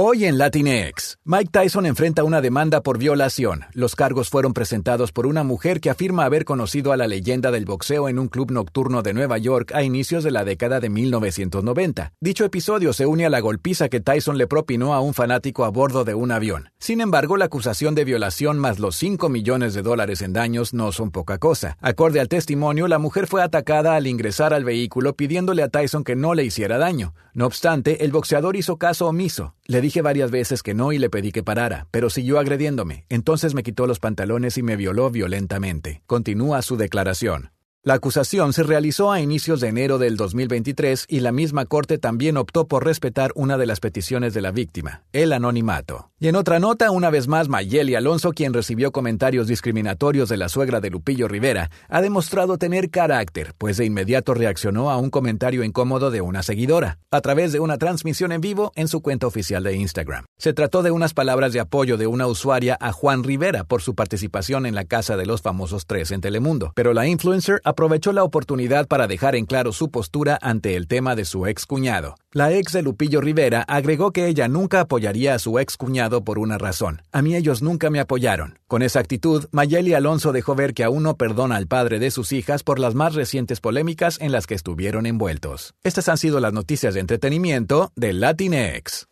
Hoy en Latinex, Mike Tyson enfrenta una demanda por violación. Los cargos fueron presentados por una mujer que afirma haber conocido a la leyenda del boxeo en un club nocturno de Nueva York a inicios de la década de 1990. Dicho episodio se une a la golpiza que Tyson le propinó a un fanático a bordo de un avión. Sin embargo, la acusación de violación más los 5 millones de dólares en daños no son poca cosa. Acorde al testimonio, la mujer fue atacada al ingresar al vehículo pidiéndole a Tyson que no le hiciera daño. No obstante, el boxeador hizo caso omiso. Le dije varias veces que no y le pedí que parara, pero siguió agrediéndome. Entonces me quitó los pantalones y me violó violentamente. Continúa su declaración. La acusación se realizó a inicios de enero del 2023 y la misma Corte también optó por respetar una de las peticiones de la víctima, el anonimato. Y en otra nota, una vez más, Mayeli Alonso, quien recibió comentarios discriminatorios de la suegra de Lupillo Rivera, ha demostrado tener carácter, pues de inmediato reaccionó a un comentario incómodo de una seguidora, a través de una transmisión en vivo en su cuenta oficial de Instagram. Se trató de unas palabras de apoyo de una usuaria a Juan Rivera por su participación en la Casa de los Famosos Tres en Telemundo, pero la influencer aprovechó la oportunidad para dejar en claro su postura ante el tema de su ex cuñado. La ex de Lupillo Rivera agregó que ella nunca apoyaría a su ex cuñado por una razón. A mí ellos nunca me apoyaron. Con esa actitud, Mayeli Alonso dejó ver que aún no perdona al padre de sus hijas por las más recientes polémicas en las que estuvieron envueltos. Estas han sido las noticias de entretenimiento de Latinx.